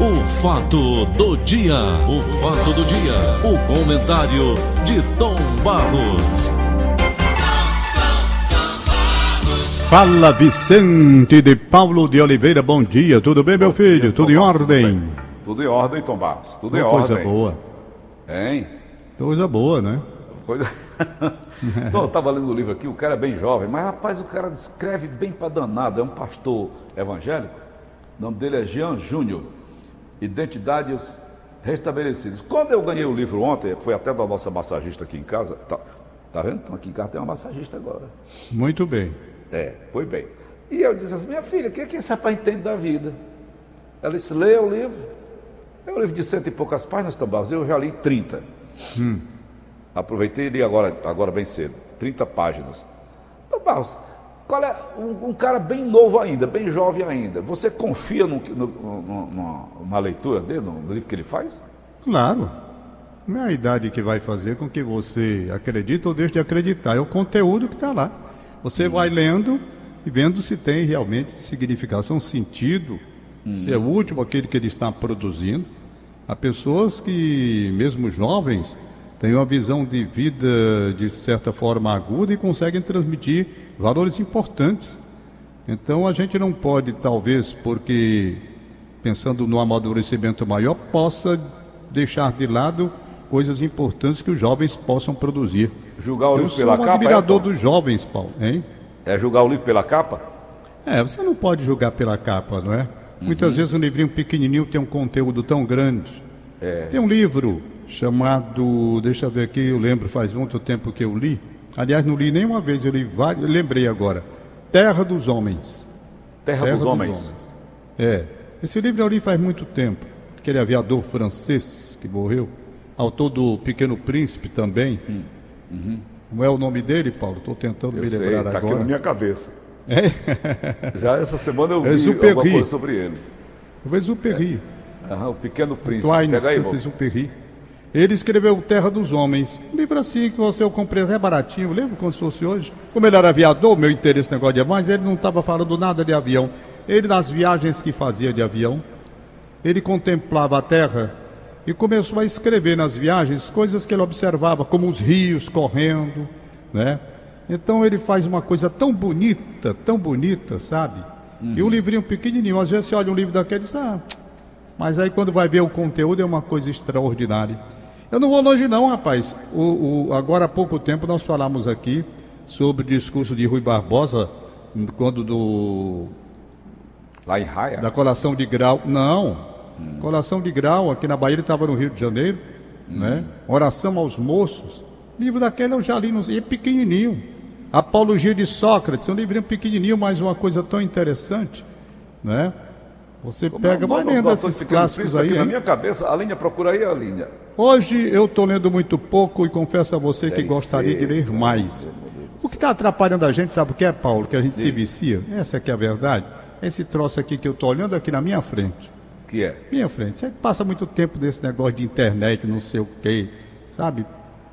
O fato do dia, o fato do dia, o comentário de Tom Barros. Fala Vicente de Paulo de Oliveira, bom dia, tudo bem meu filho? Tudo em ordem? Tudo em ordem, Tom Barros, tudo em Uma ordem. coisa boa. Hein? Coisa boa, né? Coisa... Não, eu estava lendo o livro aqui, o cara é bem jovem, mas rapaz, o cara escreve bem pra danado, é um pastor evangélico, o nome dele é Jean Júnior, Identidades Restabelecidas. Quando eu ganhei o livro ontem, foi até da nossa massagista aqui em casa, tá, tá vendo? Então, aqui em casa tem uma massagista agora. Muito bem. É, foi bem. E eu disse assim, minha filha, o que, é que esse rapaz entende da vida? Ela disse, leia o livro. É um livro de cento e poucas páginas, Tom Barros, eu já li 30. Aproveitei e li agora, agora bem cedo, 30 páginas. Barros, qual é um, um cara bem novo ainda, bem jovem ainda, você confia no, no, no- na leitura dele, no livro que ele faz? Claro. Não é a idade que vai fazer com que você acredite ou deixe de acreditar, é o conteúdo que está lá. Você vai lendo e vendo se tem realmente significação, sentido, se é útil aquele que ele está produzindo. Há pessoas que, mesmo jovens, têm uma visão de vida de certa forma aguda e conseguem transmitir valores importantes. Então a gente não pode, talvez, porque pensando no amadurecimento maior, possa deixar de lado coisas importantes que os jovens possam produzir. Julgar o Eu livro sou pela um capa? admirador é, dos jovens, Paulo, hein? é julgar o livro pela capa? É, você não pode julgar pela capa, não é? Muitas vezes um livrinho pequenininho tem um conteúdo tão grande. Tem um livro chamado, deixa eu ver aqui, eu lembro, faz muito tempo que eu li. Aliás, não li nenhuma vez, eu li vários, lembrei agora. Terra dos Homens. Terra, Terra dos, homens. É. Esse livro eu li faz muito tempo. Aquele aviador francês que morreu. Autor do Pequeno Príncipe também. Não é o nome dele, Paulo? Estou tentando Eu me sei, lembrar tá aqui agora. na minha cabeça. É? Já essa semana eu vi Exupéry. alguma coisa sobre ele. O Exupéry. Aham, o Pequeno Príncipe. Twain Pega aí. Saint-Exupéry. Ele escreveu Terra dos Homens. Um livro assim que você eu comprei até baratinho, lembro como se fosse hoje. Como ele era aviador, meu interesse no negócio de avião, mas ele não estava falando nada de avião. Ele, nas viagens que fazia de avião, ele contemplava a terra e começou a escrever nas viagens coisas que ele observava, como os rios correndo, né? Então ele faz uma coisa tão bonita, tão bonita, sabe? E um livrinho pequenininho, às vezes você olha um livro daquele e diz, ah, mas aí quando vai ver o conteúdo é uma coisa extraordinária. Eu não vou longe não, rapaz. O, o- agora há pouco tempo nós falamos aqui sobre o discurso de Rui Barbosa, quando do, Lá em Raia? da colação de grau. Não, colação de grau, aqui na Bahia ele estava no Rio de Janeiro, né? Oração aos moços. Livro daquele eu já li, no, e é pequenininho. Apologia de Sócrates, um livrinho pequenininho, mas uma coisa tão interessante, né? Você pega, vai lendo esses clássicos aí. na minha cabeça, a linha, procura aí a linha. Hoje eu estou lendo muito pouco e confesso a você que Deve gostaria ser, de ler mais. O que está atrapalhando a gente, sabe o que é, Paulo? Que a gente se vicia. Essa é que é a verdade. Esse troço aqui que eu estou olhando aqui na minha frente. Que é? Minha frente. Você passa muito tempo nesse negócio de internet, não sei o quê, sabe?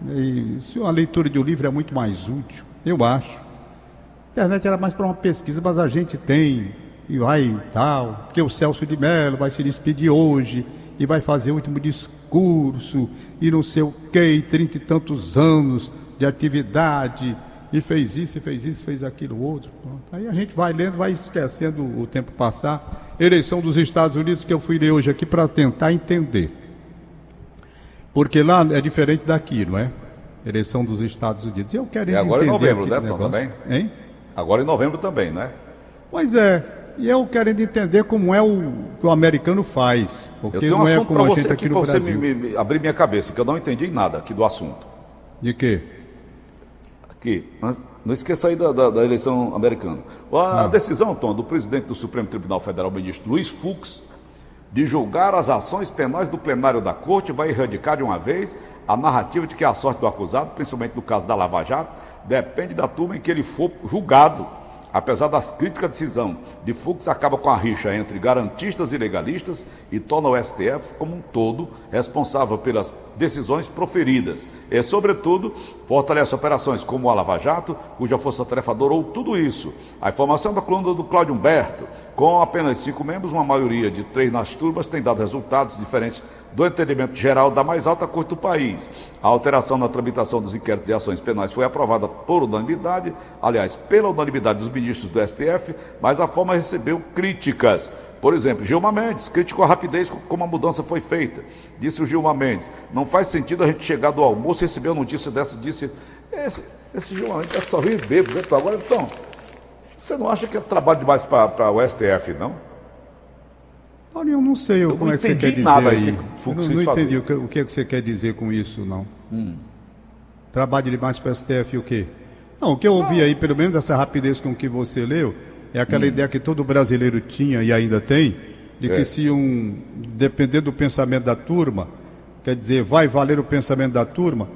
E se uma leitura de um livro é muito mais útil, eu acho. A internet era mais para uma pesquisa, mas a gente tem, e vai tal, porque o Celso de Mello vai se despedir hoje, e vai fazer o último discurso, e não sei o quê, e trinta e tantos anos de atividade, e fez isso, e fez isso, fez aquilo outro. Pronto. Aí a gente vai lendo, vai esquecendo o tempo passar. Eleição dos Estados Unidos que eu fui ler hoje aqui para tentar entender. Porque lá é diferente daqui, não é? Eleição dos Estados Unidos. Eu quero E agora em entender novembro, aquele né, Tom, negócio. também? Hein? Agora em novembro também, né? Pois é. E eu querendo entender como é o que o americano faz. Eu Porque tenho um não é assunto para você aqui, para você me, me- abrir minha cabeça, que eu não entendi nada aqui do assunto. De quê? Aqui, não esqueça aí da, da- da eleição americana. A Ah. decisão, Tom, do presidente do Supremo Tribunal Federal, ministro Luiz Fux, de julgar as ações penais do plenário da Corte vai erradicar de uma vez a narrativa de que a sorte do acusado, principalmente no caso da Lava Jato, depende da turma em que ele for julgado. Apesar das críticas à decisão de Fux, acaba com a rixa entre garantistas e legalistas e torna o STF como um todo responsável pelas decisões proferidas. E, sobretudo, fortalece operações como a Lava Jato, cuja força-tarefa adorou tudo isso. A informação da coluna do Cláudio Humberto, com apenas cinco membros, uma maioria de três nas turbas, tem dado resultados diferentes do entendimento geral da mais alta corte do país. A alteração na tramitação dos inquéritos de ações penais foi aprovada por unanimidade, aliás, pela unanimidade dos ministros do STF, mas a forma recebeu críticas. Por exemplo, Gilmar Mendes criticou a rapidez como a mudança foi feita. Disse o Gilmar Mendes: não faz sentido a gente chegar do almoço e receber uma notícia dessa. Disse: esse, esse Gilmar Mendes é só rir bêbado. Agora, então, você não acha que é trabalho demais para o STF, não? Olha, eu não sei eu como é que você quer dizer nada aí. Que eu não, não entendi o que, o que você quer dizer com isso, não. Hum. Trabalho demais para o STF o quê? Não, o que eu ouvi aí, pelo menos dessa rapidez com que você leu, é aquela hum. ideia que todo brasileiro tinha e ainda tem, de é. que se um, depender do pensamento da turma, quer dizer, vai valer o pensamento da turma,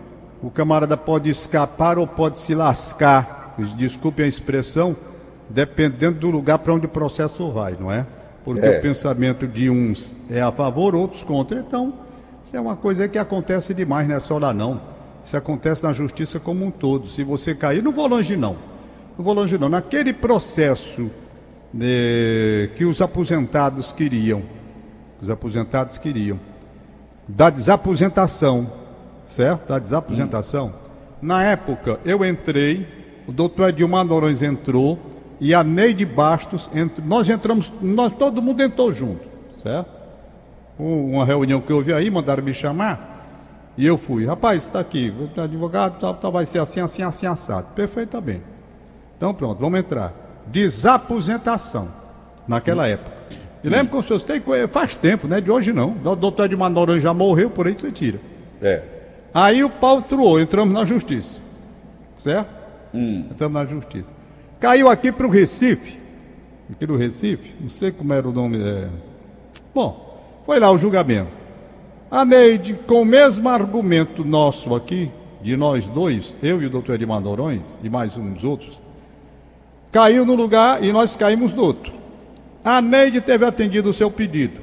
o camarada pode escapar ou pode se lascar, desculpem a expressão, dependendo do lugar para onde o processo vai, não é? Porque é. o pensamento de uns é a favor, outros contra. Então, isso é uma coisa que acontece demais, não é lá não. Isso acontece na justiça como um todo. Se você cair, não vou longe não. Não vou longe não. Naquele processo né, que os aposentados queriam, os aposentados queriam, da desaposentação, certo? Da desaposentação. Hum. Na época, eu entrei, o doutor Edilmar Norões entrou, e a Neide Bastos, entre, nós entramos, nós, todo mundo entrou junto, certo? Uma reunião que houve aí, mandaram me chamar, e eu fui. Rapaz, está aqui, advogado, tal, tal, vai ser assim, assim, assim, assado. Perfeitamente. Então pronto, vamos entrar. Desaposentação, naquela hum. época. E lembra que o senhor tem faz tempo, né? De hoje não. O doutor Edmar Noronha já morreu, por aí você tira. É. Aí o pau truou, entramos na justiça. Certo? Hum. Entramos na justiça. Caiu aqui para o Recife. Aqui no Recife, não sei como era o nome. É... Bom, foi lá o julgamento. A Neide, com o mesmo argumento nosso aqui, de nós dois, eu e o doutor Edmar Norões, e mais uns outros, caiu no lugar e nós caímos no outro. A Neide teve atendido o seu pedido.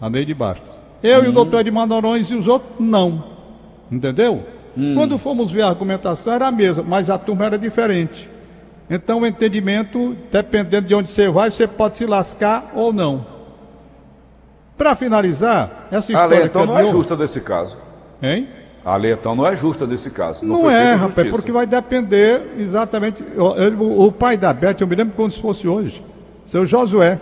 A Neide Bastos. Eu hum. e o hum. doutor Edmar Norões e os outros, não. Entendeu? Hum. Quando fomos ver a argumentação, era a mesma, mas a turma era diferente. Então, o entendimento, dependendo de onde você vai, você pode se lascar ou não. Para finalizar, essa história. A lei então não é justa nesse caso. Hein? A lei então não é justa nesse caso. Não, não é, rapaz, porque vai depender exatamente. O, o, pai da Beth, eu me lembro como se fosse hoje. Seu Josué.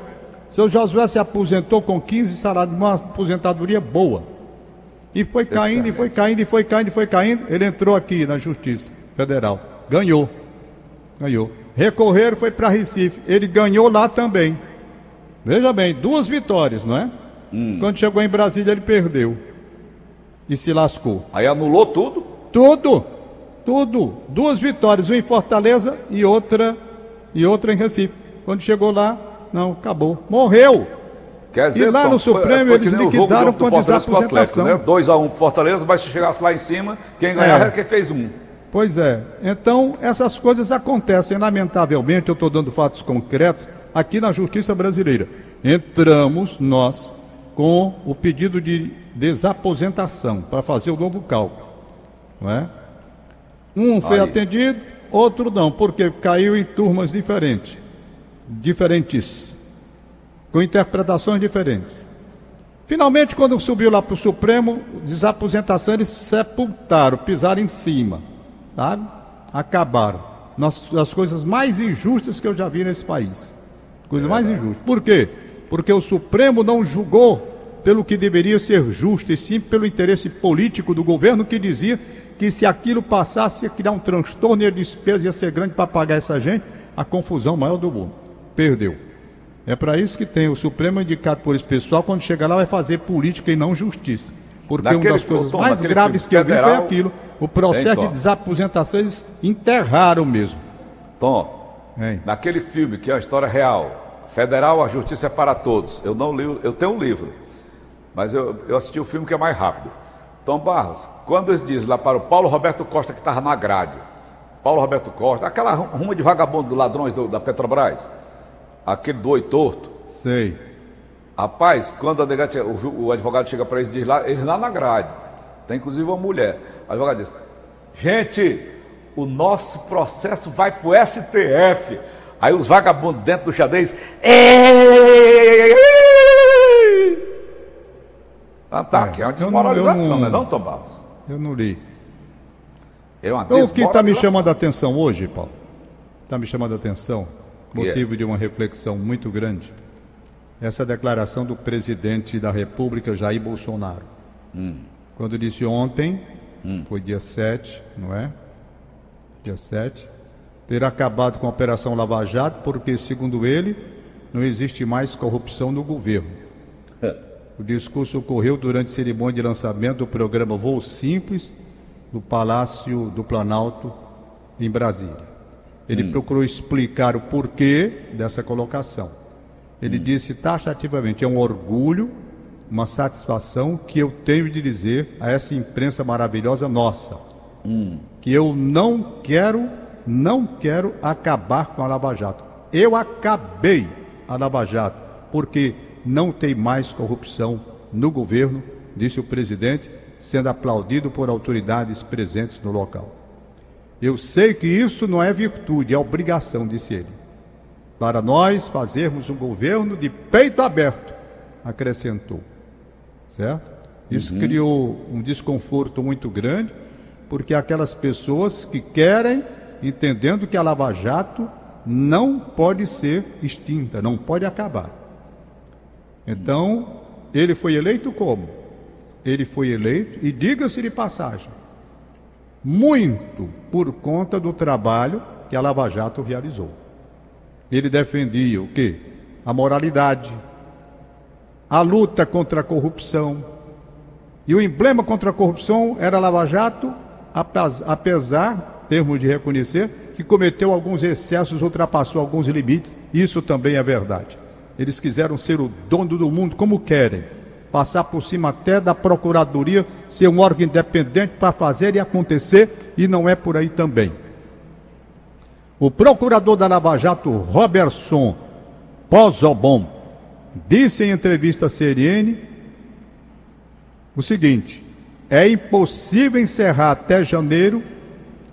Seu Josué se aposentou com 15 salários, uma aposentadoria boa. E foi caindo, e foi caindo, e foi caindo, e foi caindo. Ele entrou aqui na Justiça Federal. Ganhou. Ganhou. Recorrer foi para Recife. Ele ganhou lá também. Veja bem, duas vitórias, não é? Hum. Quando chegou em Brasília, ele perdeu. E se lascou. Aí anulou tudo? Tudo. Tudo. Duas vitórias, uma em Fortaleza e outra e outra em Recife. Quando chegou lá, não, acabou. Morreu. Quer dizer, e lá no Supremo foi, foi eles liquidaram com a desaposentação. 2x1 né? um pro Fortaleza, mas se chegasse lá em cima, quem ganhar é. quem fez um. Pois é. Então, essas coisas acontecem, lamentavelmente, eu estou dando fatos concretos aqui na justiça brasileira. Entramos nós com o pedido de desaposentação para fazer o novo cálculo. Não é? Um foi Aí. atendido, outro não, porque caiu em turmas diferentes, diferentes, com interpretações diferentes. Finalmente, quando subiu lá para o Supremo, desaposentação, eles sepultaram, pisaram em cima sabe? Acabaram. Nas, as coisas mais injustas que eu já vi nesse país. Coisas é mais injustas. Por quê? Porque o Supremo não julgou pelo que deveria ser justo, e sim pelo interesse político do governo que dizia que se aquilo passasse ia criar um transtorno e a despesa ia ser grande para pagar essa gente, a confusão maior do mundo. Perdeu. É para isso que tem o Supremo indicado por esse pessoal, quando chegar lá vai fazer política e não justiça. Porque naquele, uma das coisas Tom, mais graves que eu vi foi aquilo. O processo de desaposentação eles enterraram mesmo. Tom, hein? naquele filme que é a história real, Federal, a Justiça é para Todos. Eu não li, eu tenho um livro, mas eu, eu assisti o filme que é mais rápido. Tom Barros, quando eles dizem lá para o Paulo Roberto Costa que estava na grade, Paulo Roberto Costa, aquela ruma de vagabundo ladrões do, da Petrobras, aquele do oi torto. Sei. Rapaz, quando a negate, o, o, advogado chega para eles, diz lá, eles lá na grade, tem inclusive uma mulher. O advogado diz: Gente, o nosso processo vai para o STF. Aí os vagabundos dentro do xadrez. Ataque, é, é uma desmoralização, não, não, não, Tom Barros? Eu não li. É uma o que está me chamando a atenção hoje, Paulo, está me chamando a atenção, motivo yeah. de uma reflexão muito grande, essa declaração do presidente da República, Jair Bolsonaro. Hum. Quando disse ontem, hum. foi dia 7, não é? Dia 7, ter acabado com a Operação Lava Jato, porque, segundo ele, não existe mais corrupção no governo. O discurso ocorreu durante a cerimônia de lançamento do programa Voo Simples, no Palácio do Planalto, em Brasília. Ele hum. procurou explicar o porquê dessa colocação. Ele hum. disse taxativamente: é um orgulho, uma satisfação que eu tenho de dizer a essa imprensa maravilhosa nossa, hum. que eu não quero, não quero acabar com a Lava Jato. Eu acabei a Lava Jato, porque não tem mais corrupção no governo, disse o presidente, sendo aplaudido por autoridades presentes no local. Eu sei que isso não é virtude, é obrigação, disse ele. Para nós fazermos um governo de peito aberto, acrescentou. Certo? Isso uhum. criou um desconforto muito grande, porque aquelas pessoas que querem, entendendo que a Lava Jato não pode ser extinta, não pode acabar. Então, ele foi eleito como? Ele foi eleito, e diga-se de passagem, muito por conta do trabalho que a Lava Jato realizou. Ele defendia o quê? A moralidade, a luta contra a corrupção. E o emblema contra a corrupção era Lava Jato, apesar, termos de reconhecer, que cometeu alguns excessos, ultrapassou alguns limites. Isso também é verdade. Eles quiseram ser o dono do mundo como querem. Passar por cima até da procuradoria, ser um órgão independente para fazer e acontecer, e não é por aí também. O procurador da Lava Jato, Robertson Pozobon, disse em entrevista à CNN o seguinte: é impossível encerrar até janeiro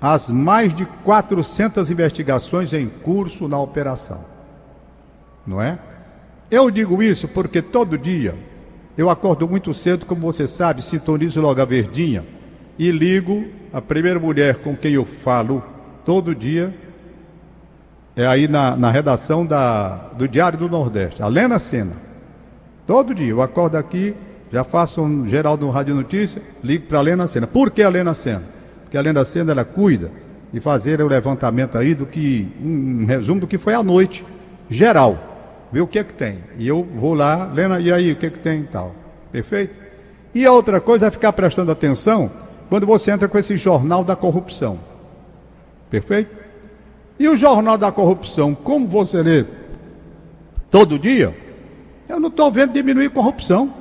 as mais de 400 investigações em curso na operação. Não é? Eu digo isso porque todo dia eu acordo muito cedo, como você sabe, sintonizo logo a verdinha e ligo a primeira mulher com quem eu falo todo dia. É aí na, na redação da, do Diário do Nordeste, a Lena Sena. Todo dia eu acordo aqui, já faço um geral do Rádio Notícia, ligo para a Lena Sena. Por que a Lena Sena? Porque a Lena Sena ela cuida de fazer o levantamento aí do que, um, um resumo do que foi a noite, geral ver o que é que tem. E eu vou lá, Lena, e aí, o que é que tem e tal. Perfeito? E a outra coisa é ficar prestando atenção quando você entra com esse jornal da corrupção. Perfeito? E o jornal da corrupção, como você lê todo dia, eu não estou vendo diminuir corrupção.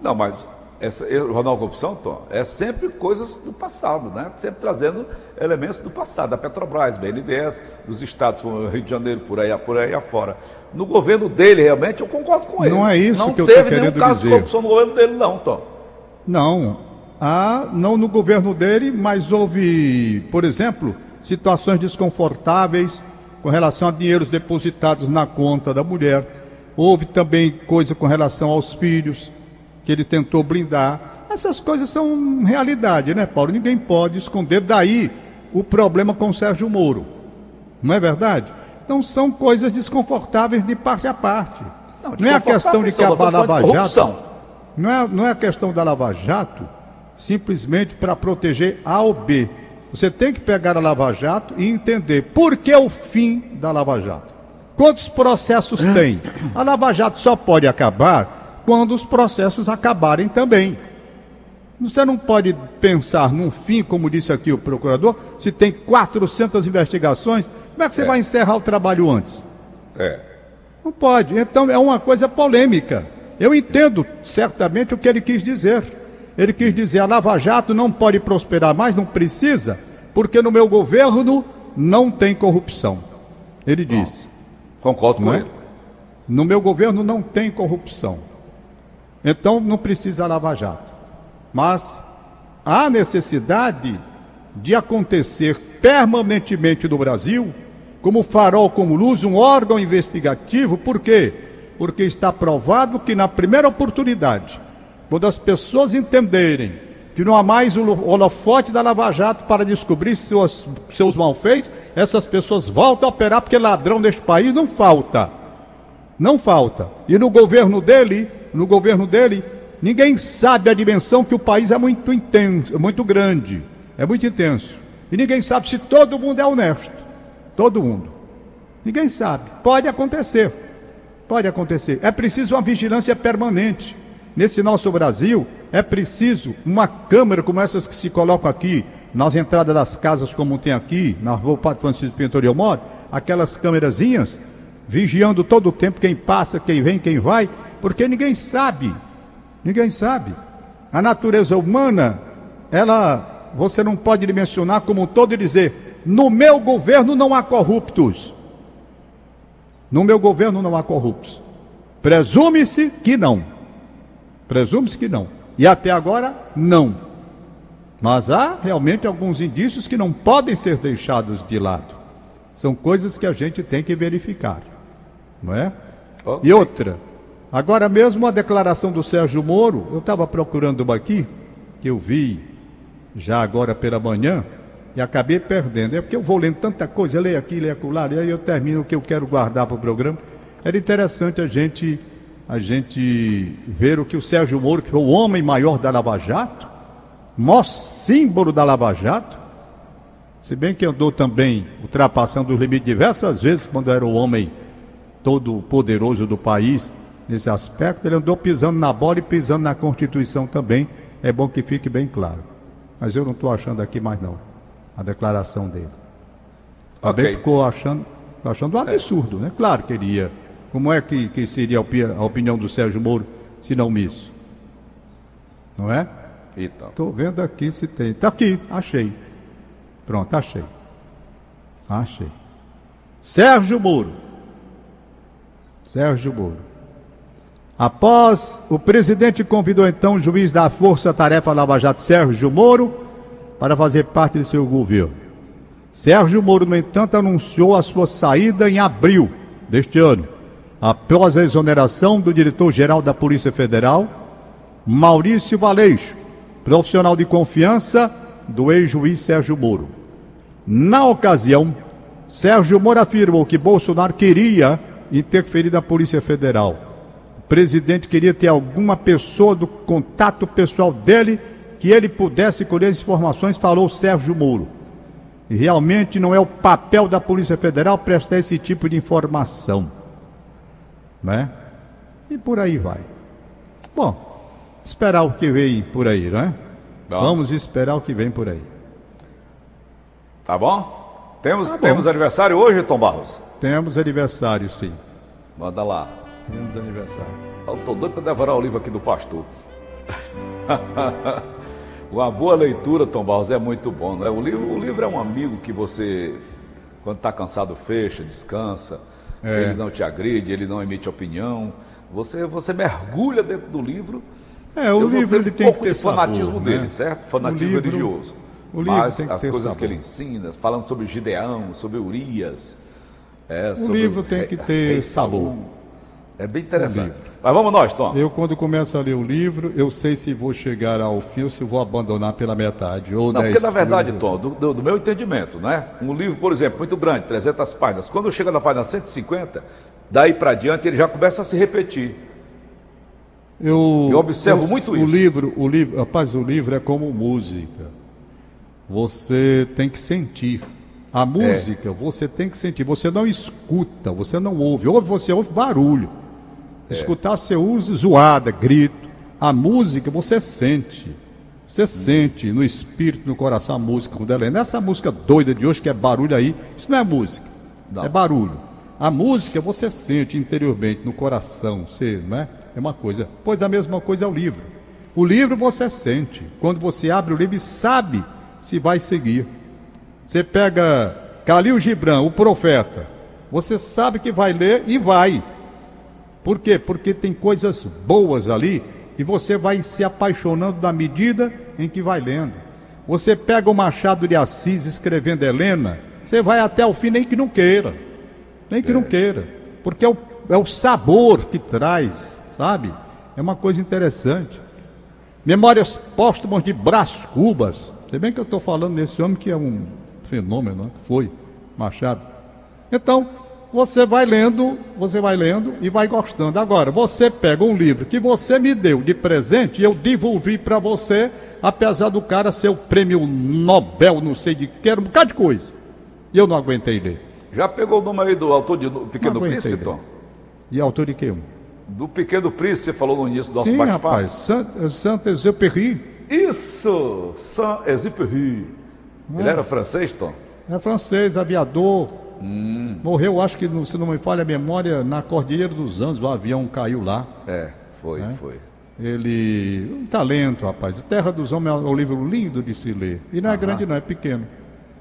Não, mas essa, o Jornal Corrupção, Tom, é sempre coisas do passado, né? Sempre trazendo elementos do passado, da Petrobras, BNDES, dos estados como Rio de Janeiro, por aí, por aí afora. No governo dele, realmente, eu concordo com ele. Não é isso não que eu estou querendo dizer. Não teve nenhum caso de corrupção no governo dele, não, Tom. Não. Ah, não no governo dele, mas houve, por exemplo, situações desconfortáveis com relação a dinheiros depositados na conta da mulher. Houve também coisa com relação aos filhos que ele tentou blindar. Essas coisas são realidade, né, Paulo? Ninguém pode esconder. Daí o problema com o Sérgio Moro. Não é verdade? Então são coisas desconfortáveis de parte a parte. Não, não é a questão de acabar a Lava Jato. Não é, não é a questão da Lava Jato simplesmente para proteger A ou B. Você tem que pegar a Lava Jato e entender por que o fim da Lava Jato. Quantos processos tem? A Lava Jato só pode acabar quando os processos acabarem também. Você não pode pensar num fim, como disse aqui o procurador, se tem 400 investigações, como é que você é. vai encerrar o trabalho antes? É. Não pode. Então é uma coisa polêmica. Eu entendo certamente o que ele quis dizer. Ele quis dizer: a Lava Jato não pode prosperar mais, não precisa, porque no meu governo não tem corrupção. Ele disse. Concordo com Não é? ele. No meu governo não tem corrupção. Então não precisa Lava Jato. Mas há necessidade de acontecer permanentemente no Brasil, como farol como luz, um órgão investigativo, por quê? Porque está provado que na primeira oportunidade, quando as pessoas entenderem que não há mais o holofote da Lava Jato para descobrir seus, seus malfeitos, essas pessoas voltam a operar, porque ladrão neste país não falta. Não falta. E no governo dele, no governo dele, ninguém sabe a dimensão que o país é muito intenso, muito grande, é muito intenso. E ninguém sabe se todo mundo é honesto. Todo mundo. Ninguém sabe. Pode acontecer. Pode acontecer. É preciso uma vigilância permanente. Nesse nosso Brasil, é preciso uma câmera como essas que se colocam aqui, nas entradas das casas, como tem aqui, na rua Padre Francisco Pintor eu moro, aquelas câmerazinhas, vigiando todo o tempo quem passa, quem vem, quem vai, porque ninguém sabe. Ninguém sabe. A natureza humana, ela, você não pode dimensionar como um todo e dizer: no meu governo não há corruptos. No meu governo não há corruptos. Presume-se que não. Presume-se que não. E até agora, não. Mas há realmente alguns indícios que não podem ser deixados de lado. São coisas que a gente tem que verificar. Não é? Ok. E outra, agora mesmo a declaração do Sérgio Moro, eu estava procurando uma aqui, que eu vi já agora pela manhã, e acabei perdendo. É porque eu vou lendo tanta coisa, leio aqui, leio acolá, e aí eu termino o que eu quero guardar para o programa. Era interessante a gente, a gente ver o que o Sérgio Moro, que foi o homem maior da Lava Jato, maior símbolo da Lava Jato, se bem que andou também ultrapassando os limites diversas vezes, quando era o homem todo poderoso do país nesse aspecto, ele andou pisando na bola e pisando na Constituição também. É bom que fique bem claro. Mas eu não estou achando aqui mais não a declaração dele. Também Ok. ficou achando, achando um absurdo, né? Claro que ele ia. Como é que, que seria a opi- a opinião do Sérgio Moro se não isso? Não é? Então. Estou vendo aqui se tem. Está aqui, achei. Pronto, achei. Achei. Sérgio Moro. Sérgio Moro. Após o presidente convidou então o juiz da Força Tarefa Lava Jato, Sérgio Moro, para fazer parte de seu governo. Sérgio Moro, no entanto, anunciou a sua saída em abril deste ano, após a exoneração do diretor-geral da Polícia Federal, Maurício Valeixo, profissional de confiança do ex-juiz Sérgio Moro. Na ocasião, Sérgio Moro afirmou que Bolsonaro queria interferir na Polícia Federal. O presidente queria ter alguma pessoa do contato pessoal dele que ele pudesse colher informações, falou Sérgio Moro. Realmente não é o papel da Polícia Federal prestar esse tipo de informação. Né? E por aí vai. Bom, esperar o que vem por aí, não é? Vamos. Esperar o que vem por aí. Tá bom? Temos, Tá bom. temos aniversário hoje, Tom Barros? Temos aniversário, sim. Manda lá. Temos aniversário. Eu tô doido para devorar o livro aqui do pastor. Uma boa leitura, Tom Barros, é muito bom, né? O livro, o livro é um amigo que você, quando está cansado, fecha, descansa. É. Ele não te agride, ele não emite opinião. Você, você mergulha dentro do livro. É, o livro ele um tem que ter de fanatismo sabor, dele, né? certo? Fanatismo O livro- religioso. o livro Mas tem que as ter coisas sabor. que ele ensina, falando sobre Gideão, sobre Urias. é, O sobre livro tem que ter sabor. É bem interessante. Mas vamos nós, Tom. Eu, quando começo a ler o livro, eu sei se vou chegar ao fim ou se vou abandonar pela metade. Ou Não, porque na verdade. Tom, do, do- do meu entendimento, né? Um livro, por exemplo, muito grande, 300 páginas. Quando chega na página 150, daí para diante ele já começa a se repetir. Eu, Eu observo muito o isso. livro, o livro, rapaz, o livro é como música. Você tem que sentir. A música, você tem que sentir. Você não escuta, você não ouve. Ouve, você ouve barulho. Escutar, você usa zoada, grito. A música, você sente. Você sente no espírito, no coração a música quando ela é. Nessa música doida de hoje, que é barulho aí, isso não é música. Não. É barulho. A música você sente interiormente, no coração, você, não é? É uma coisa. Pois a mesma coisa é o livro. O livro você sente. Quando você abre o livro e sabe se vai seguir. Você pega Calil Gibran, o profeta. Você sabe que vai ler e vai. Por quê? Porque tem coisas boas ali e você vai se apaixonando na medida em que vai lendo. Você pega o Machado de Assis escrevendo Helena, você vai até o fim, nem que não queira. Nem que é. não queira. Porque é o, é o sabor que traz, sabe? É uma coisa interessante. Memórias póstumas de Brás Cubas. Se bem que eu estou falando desse homem que é um fenômeno, né? foi Machado. Então, você vai lendo, você vai lendo e vai gostando. Agora, você pega um livro que você me deu de presente e eu devolvi para você, apesar do cara ser o prêmio Nobel, não sei de que, era um bocado de coisa. E eu não aguentei ler. Já pegou o nome aí do autor de Pequeno Príncipe, Tom? De autor de quê? Do Pequeno Príncipe, você falou no início do nosso bate-papo. rapaz, Saint-Exupéry. Isso, Saint-Exupéry. Ele era francês, Tom? É francês, aviador. Hum. Morreu, acho que, se não me falha a memória, na Cordilheira dos Andes, o avião caiu lá. É, foi, é? foi. Ele. Um talento, rapaz. Terra dos Homens é um livro lindo de se ler. E não é Aham. grande, não, é pequeno.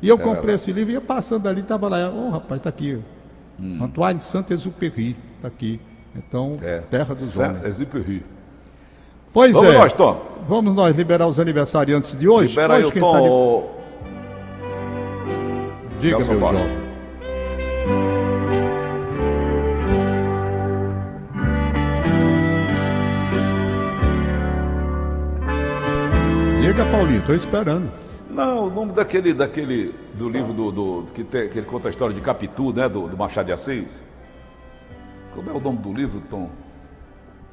E eu é comprei esse livro e ia passando ali, estava lá. Ô, oh, rapaz, está aqui. Hum. Antoine Saint-Exupéry, está aqui. Então, é. Terra dos Saint Homens. Exupéry. Pois Vamos é. Vamos nós, Tom. Vamos nós liberar os aniversariantes de hoje. Libera hoje, aí o Tom. Tá Diga, Nelson meu jovem. Diga, Paulinho, estou esperando. Não, o nome daquele, daquele do livro do, do que, tem, que ele conta a história de Capitu, né, do, do, Machado de Assis. Como é o nome do livro, Tom?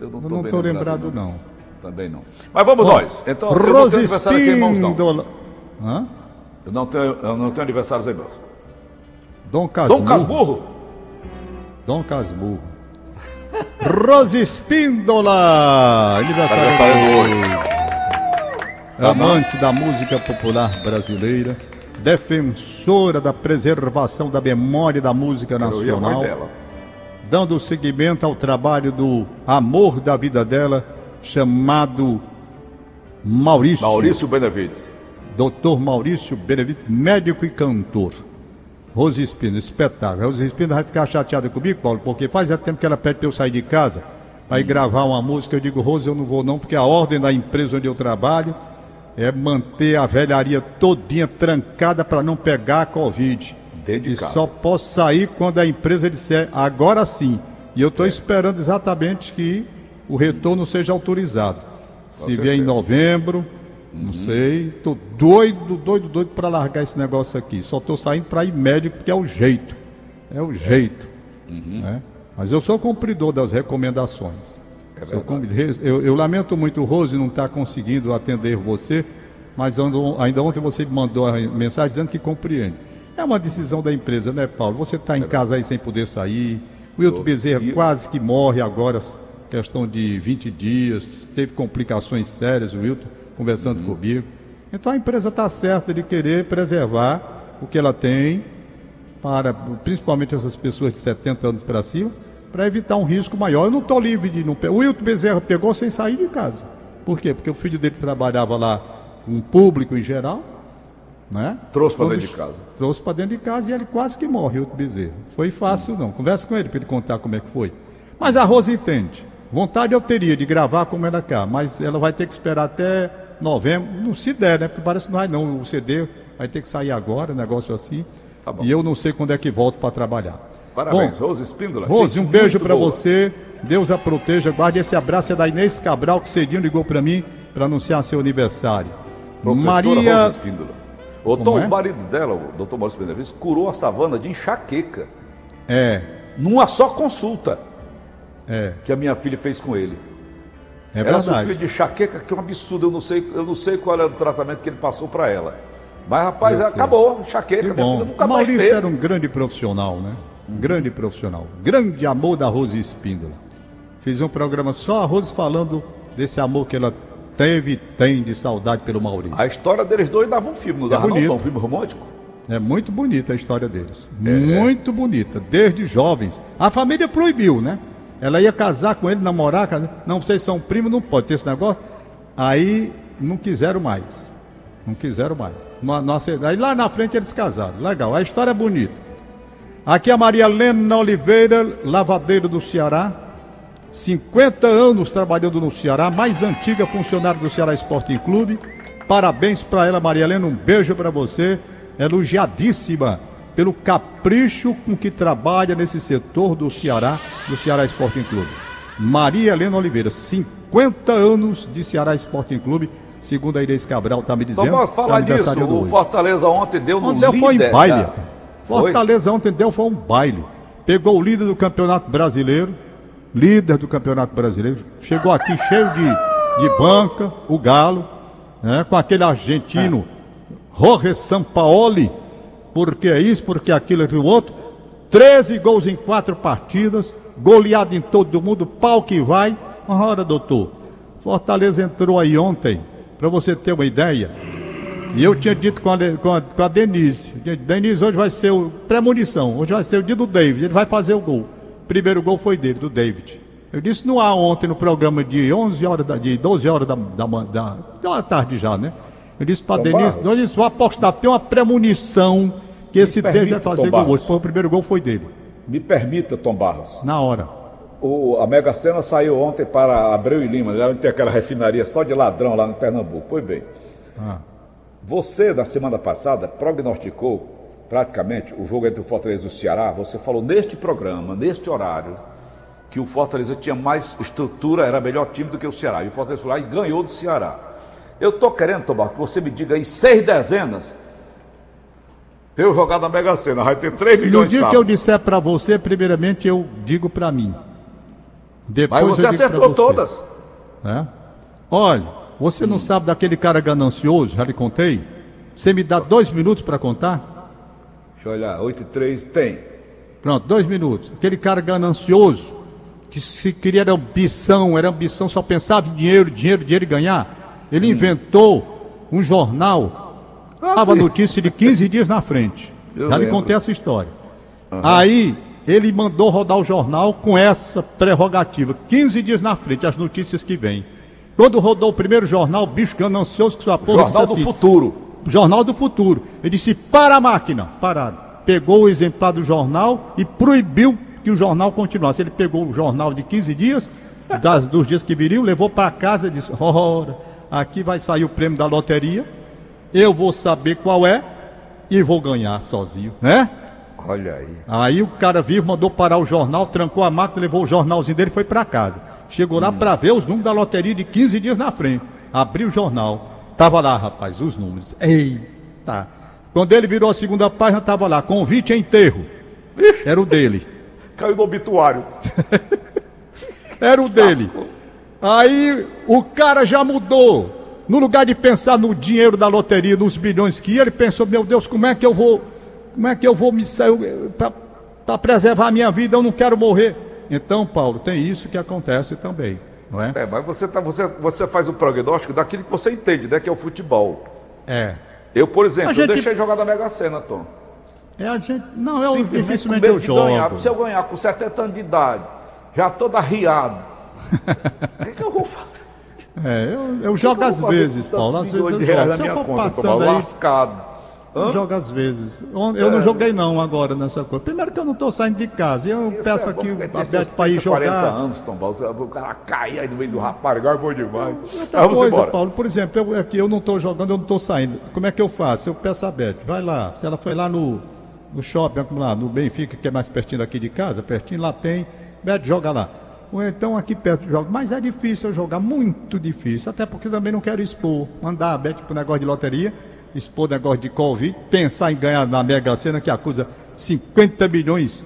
Eu não estou lembrado, não. não. Também não. Mas vamos Bom, nós. Então, Rose eu não tenho aniversário aqui em mãos, não. Hã? Eu não tenho, eu não tenho aniversários em mãos. Dom Casmurro. Dom Casmurro. Dom Casmurro. Rose Espíndola. Aniversário hoje. Amante da música popular brasileira. Defensora da preservação da memória da música nacional. Dando seguimento ao trabalho do amor da vida dela, chamado Maurício. Maurício Benevides. Doutor Maurício Benevides, médico e cantor. Rose Espino, espetáculo. Rose Espino vai ficar chateada comigo, Paulo, porque faz tempo que ela pede para eu sair de casa para ir gravar uma música. Eu digo, Rose, eu não vou não, porque a ordem da empresa onde eu trabalho é manter a velharia todinha trancada para não pegar a Covid. E só posso sair quando a empresa disser agora sim. E eu estou é. esperando exatamente que o retorno seja autorizado. Com Se vier em novembro, Uhum. Não sei, tô doido, doido, doido para largar esse negócio aqui. Só tô saindo para ir médico porque é o jeito. É o jeito. Uhum. Né? Mas eu sou cumpridor das recomendações. É eu, eu, lamento muito, o Rose, não estar tá conseguindo atender você, mas ando, ainda ontem você me mandou a mensagem dizendo que compreende. É uma decisão da empresa, né, Paulo? Você está em é casa aí sem poder sair. O Wilton Bezerra quase que morre agora, questão de 20 dias, teve complicações sérias, o Wilton conversando uhum. comigo. Então a empresa está certa de querer preservar o que ela tem para, principalmente essas pessoas de 70 anos para cima, para evitar um risco maior. Eu não estou livre de não pegar. O Wilton Bezerra pegou sem sair de casa. Por quê? Porque o filho dele trabalhava lá com o público em geral. Né? Trouxe para dentro de casa. Trouxe para dentro de casa e ele quase que morre, Wilton Bezerra. Foi fácil, não. Conversa com ele para ele contar como é que foi. Mas a Rosa entende. Vontade eu teria de gravar como era cá, mas ela vai ter que esperar até novembro, não se der, né? Porque parece que não vai não, o CD vai ter que sair agora, negócio assim. Tá e eu não sei quando é que volto para trabalhar. Parabéns, bom, Rose Espíndola. Rose, um beijo para você. Deus a proteja. Guarde esse abraço é da Inês Cabral, que cedinho ligou para mim para anunciar seu aniversário. Professora Maria Rose Espíndola. O Tom, é? o marido dela, o doutor Maurício Benevides, curou a savana de enxaqueca. É. Numa só consulta. É. Que a minha filha fez com ele. É ela verdade. sofreu de enxaqueca, que é um absurdo. Eu não sei, eu não sei qual era o tratamento que ele passou para ela. Mas, rapaz, acabou, enxaqueca. Que minha filha nunca mais Maurício teve. era um grande profissional, né? Um grande profissional. Grande amor da Rose Espíndola. Fiz um programa só a Rose falando desse amor que ela teve e tem de saudade pelo Maurício. A história deles dois dava um filme, não é dava bonito. não? Um filme romântico? É muito bonita a história deles. É. Muito bonita. Desde jovens. A família proibiu, né? Ela ia casar com ele, namorar, casar. não, vocês são primos, não pode ter esse negócio. Aí não quiseram mais. Não quiseram mais. Nossa, aí lá na frente eles casaram. Legal, a história é bonita. Aqui a Maria Helena Oliveira, lavadeira do Ceará. 50 anos trabalhando no Ceará, mais antiga funcionária do Ceará Sporting Clube. Parabéns para ela, Maria Helena. Um beijo para você. Elogiadíssima pelo capricho com que trabalha nesse setor do Ceará, do Ceará Sporting Clube. Maria Helena Oliveira, 50 anos de Ceará Sporting Clube, segundo a Inês Cabral está me dizendo. Vamos falar é disso. O Fortaleza ontem deu no ontem líder. foi em baile. Da... Fortaleza foi? ontem deu foi um baile. Pegou o líder do Campeonato Brasileiro, líder do Campeonato Brasileiro, chegou aqui cheio de, de banca, o Galo, né, com aquele argentino é. Jorge Sampaoli, porque é isso, porque é aquilo e o outro. 13 gols em quatro partidas, goleado em todo mundo, pau que vai. Ora, doutor, Fortaleza entrou aí ontem, para você ter uma ideia. E eu tinha dito com a, com a, com a Denise: Denise, hoje vai ser o premonição, hoje vai ser o dia do David, ele vai fazer o gol. Primeiro gol foi dele, do David. Eu disse no ar ontem no programa de 11 horas, da, de 12 horas da, da, da, da tarde já, né? Eu disse para Denise, eu disse, vou apostar, tem uma premonição que esse David vai fazer gol hoje. Foi, o primeiro gol foi dele. Me permita, Tom Barros. Na hora. O, a Mega Sena saiu ontem para Abreu e Lima, onde tem aquela refinaria só de ladrão lá no Pernambuco. Pois bem. Ah. Você, na semana passada, prognosticou praticamente o jogo entre o Fortaleza e o Ceará. Você falou neste programa, neste horário, que o Fortaleza tinha mais estrutura, era melhor time do que o Ceará. E o Fortaleza foi lá e ganhou do Ceará. Eu estou querendo, Tomás, que você me diga aí seis dezenas para eu jogar na Mega Sena. Vai ter 3 Se milhões No dia sábado. que eu disser para você, primeiramente eu digo para mim. Depois Mas você acertou todas. É? Olha, você não sabe daquele cara ganancioso, já lhe contei? Você me dá dois minutos para contar? Deixa eu olhar, 8 e 3 tem. Pronto, dois minutos. Aquele cara ganancioso, que se queria era ambição, era ambição, só pensava em dinheiro, dinheiro, dinheiro e ganhar. Ele inventou um jornal, ah, notícia de 15 dias na frente. Eu Já lembro. lhe contei essa história. Uhum. Aí ele mandou rodar o jornal com essa prerrogativa, 15 dias na frente, as notícias que vêm. Quando rodou o primeiro jornal, o bicho ganancioso com sua porra. Jornal do assim, Futuro. Jornal do Futuro. Ele disse: para a máquina. Pararam. Pegou o exemplar do jornal e proibiu que o jornal continuasse. Ele pegou o jornal de 15 dias, das, dos dias que viriam, levou para casa e disse: ora aqui vai sair o prêmio da loteria, eu vou saber qual é e vou ganhar sozinho, né? Olha aí. Aí o cara vivo mandou parar o jornal, trancou a máquina, levou o jornalzinho dele e foi para casa. Chegou lá hum. para ver os números da loteria de 15 dias na frente. Abriu o jornal, tava lá, rapaz, os números. Eita! Quando ele virou a segunda página, tava lá, convite a enterro. Era o dele. Caiu no obituário. Era o dele. Aí o cara já mudou. No lugar de pensar no dinheiro da loteria, nos bilhões que ia, ele pensou: meu Deus, como é que eu vou, como é que eu vou me sair para preservar a minha vida? Eu não quero morrer. Então, Paulo, tem isso que acontece também, não é? É, mas você, tá, você, você faz o prognóstico daquilo que você entende, né? Que é o futebol. É. Eu, por exemplo, gente... eu deixei de jogar na Mega Sena, Tom. É, a gente. Não, eu dificilmente eu jogo. Ganhar, se eu ganhar com 70 anos de idade, já todo arriado, o que, que, eu vou fazer? É, eu, eu jogo às vezes, Paulo. Às vezes eu jogo. Se eu for conta, passando aí. Lascado. Eu jogo às vezes. Eu não é. joguei não agora nessa coisa. Primeiro que eu não estou saindo de casa. E eu Isso peço é aqui o Aberto para ir jogar. 40 anos, Tom o cara cai aí no meio do rapaz, agora foi demais. Outra Vamos coisa, embora. Paulo, por exemplo, eu, aqui eu não estou jogando, eu não estou saindo. Como é que eu faço? Eu peço a Beth, vai lá. Se ela foi lá no, no shopping, lá, no Benfica, que é mais pertinho daqui de casa, pertinho, lá tem. Beth, joga lá ou então aqui perto jogo. Mas é difícil eu jogar, muito difícil. Até porque também não quero expor, mandar a Bet para o negócio de loteria, expor negócio de Covid, pensar em ganhar na Mega Sena, que acusa 50 milhões.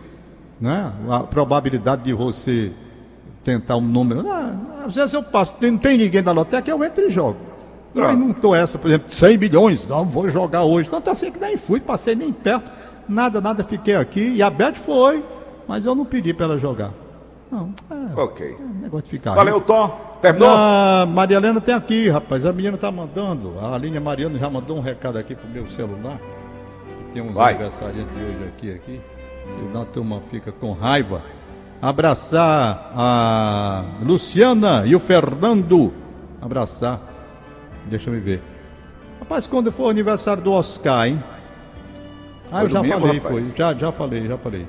Né? A probabilidade de você tentar um número. Não, às vezes eu passo, não tem ninguém da loteria que eu entro e jogo. Mas ah. não estou essa, por exemplo, 100 milhões, não vou jogar hoje. Não, tá assim que nem fui, passei nem perto, nada, nada, fiquei aqui. E a Bet foi, mas eu não pedi para ela jogar. Não, é, ok. É negócio de ficar. Valeu, Tom. Terminou? A Maria Helena tem aqui, rapaz. A menina tá mandando. A linha Mariana já mandou um recado aqui pro meu celular. Tem uns Vai. aniversariantes de hoje aqui, aqui. Senão a turma fica com raiva. Abraçar a Luciana e o Fernando. Abraçar. Deixa eu ver. Rapaz, quando for o aniversário do Oscar, hein? Ah, Foi eu já domingo, falei, rapaz? foi. Já, já falei, já falei.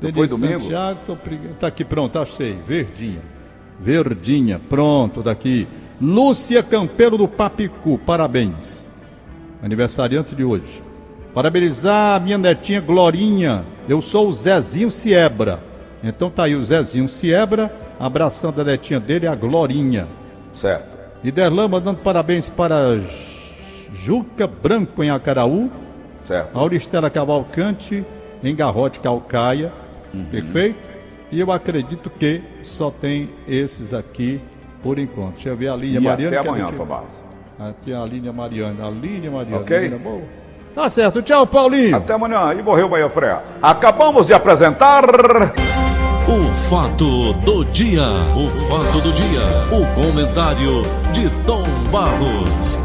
Não foi domingo? Santiago, tô tá aqui, pronto, achei. Verdinha. Verdinha, pronto, daqui. Lúcia Campelo do Papicu, parabéns. Aniversariante de hoje. Parabenizar a minha netinha Glorinha. Eu sou o Zezinho Siebra. Então tá aí o Zezinho Siebra, abraçando a netinha dele, a Glorinha. Certo. E Derlan mandando parabéns para Juca Branco em Acaraú, Certo. Auristela Cavalcante em Garrote Calcaia. Uhum. Perfeito? E eu acredito que só tem esses aqui por enquanto. Deixa eu ver a linha Mariana. até que amanhã. Tomás. Tem a linha Mariana. A linha Mariana. Ok. linha boa. Tá certo. Tchau, Paulinho. Até amanhã. E morreu Bahia Pré. Acabamos de apresentar. O fato do dia, o fato do dia, o comentário de Tom Barros.